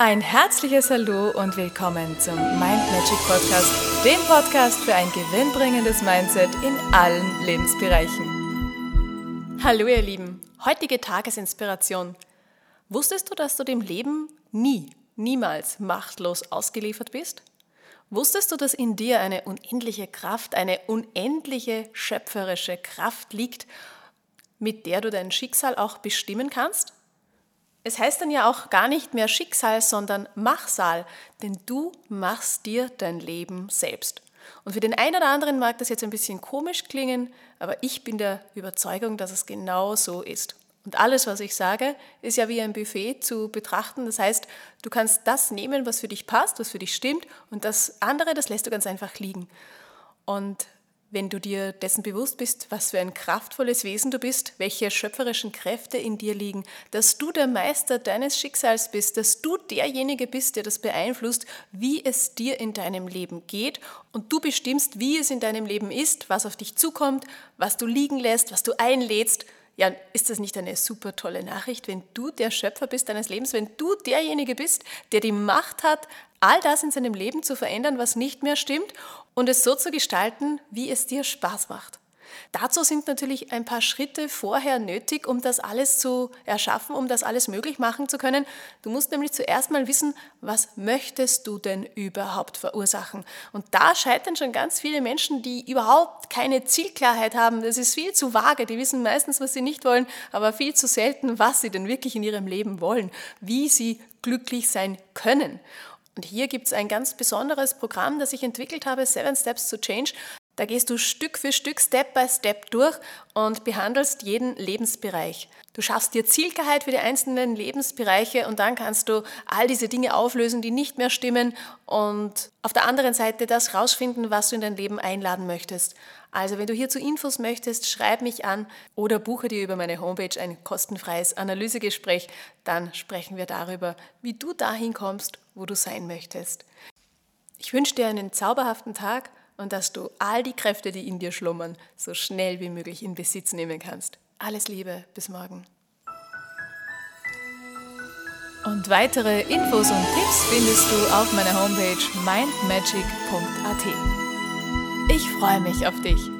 Ein herzliches Hallo und willkommen zum Mind Magic Podcast, dem Podcast für ein gewinnbringendes Mindset in allen Lebensbereichen. Hallo ihr Lieben, heutige Tagesinspiration. Wusstest du, dass du dem Leben nie, niemals machtlos ausgeliefert bist? Wusstest du, dass in dir eine unendliche Kraft, eine unendliche schöpferische Kraft liegt, mit der du dein Schicksal auch bestimmen kannst? Es heißt dann ja auch gar nicht mehr Schicksal, sondern Machsal, denn du machst dir dein Leben selbst. Und für den einen oder anderen mag das jetzt ein bisschen komisch klingen, aber ich bin der Überzeugung, dass es genau so ist. Und alles, was ich sage, ist ja wie ein Buffet zu betrachten. Das heißt, du kannst das nehmen, was für dich passt, was für dich stimmt, und das andere, das lässt du ganz einfach liegen. Und wenn du dir dessen bewusst bist, was für ein kraftvolles Wesen du bist, welche schöpferischen Kräfte in dir liegen, dass du der Meister deines Schicksals bist, dass du derjenige bist, der das beeinflusst, wie es dir in deinem Leben geht und du bestimmst, wie es in deinem Leben ist, was auf dich zukommt, was du liegen lässt, was du einlädst, ja, ist das nicht eine super tolle Nachricht, wenn du der Schöpfer bist deines Lebens, wenn du derjenige bist, der die Macht hat, all das in seinem Leben zu verändern, was nicht mehr stimmt und es so zu gestalten, wie es dir Spaß macht? Dazu sind natürlich ein paar Schritte vorher nötig, um das alles zu erschaffen, um das alles möglich machen zu können. Du musst nämlich zuerst mal wissen, was möchtest du denn überhaupt verursachen? Und da scheitern schon ganz viele Menschen, die überhaupt keine Zielklarheit haben. Das ist viel zu vage. Die wissen meistens, was sie nicht wollen, aber viel zu selten, was sie denn wirklich in ihrem Leben wollen, wie sie glücklich sein können. Und hier gibt es ein ganz besonderes Programm, das ich entwickelt habe, Seven Steps to Change. Da gehst du Stück für Stück, Step by Step durch und behandelst jeden Lebensbereich. Du schaffst dir Zielklarheit für die einzelnen Lebensbereiche und dann kannst du all diese Dinge auflösen, die nicht mehr stimmen und auf der anderen Seite das rausfinden, was du in dein Leben einladen möchtest. Also wenn du hierzu Infos möchtest, schreib mich an oder buche dir über meine Homepage ein kostenfreies Analysegespräch. Dann sprechen wir darüber, wie du dahin kommst, wo du sein möchtest. Ich wünsche dir einen zauberhaften Tag und dass du all die Kräfte, die in dir schlummern, so schnell wie möglich in Besitz nehmen kannst. Alles Liebe, bis morgen. Und weitere Infos und Tipps findest du auf meiner Homepage mindmagic.at. Ich freue mich auf dich.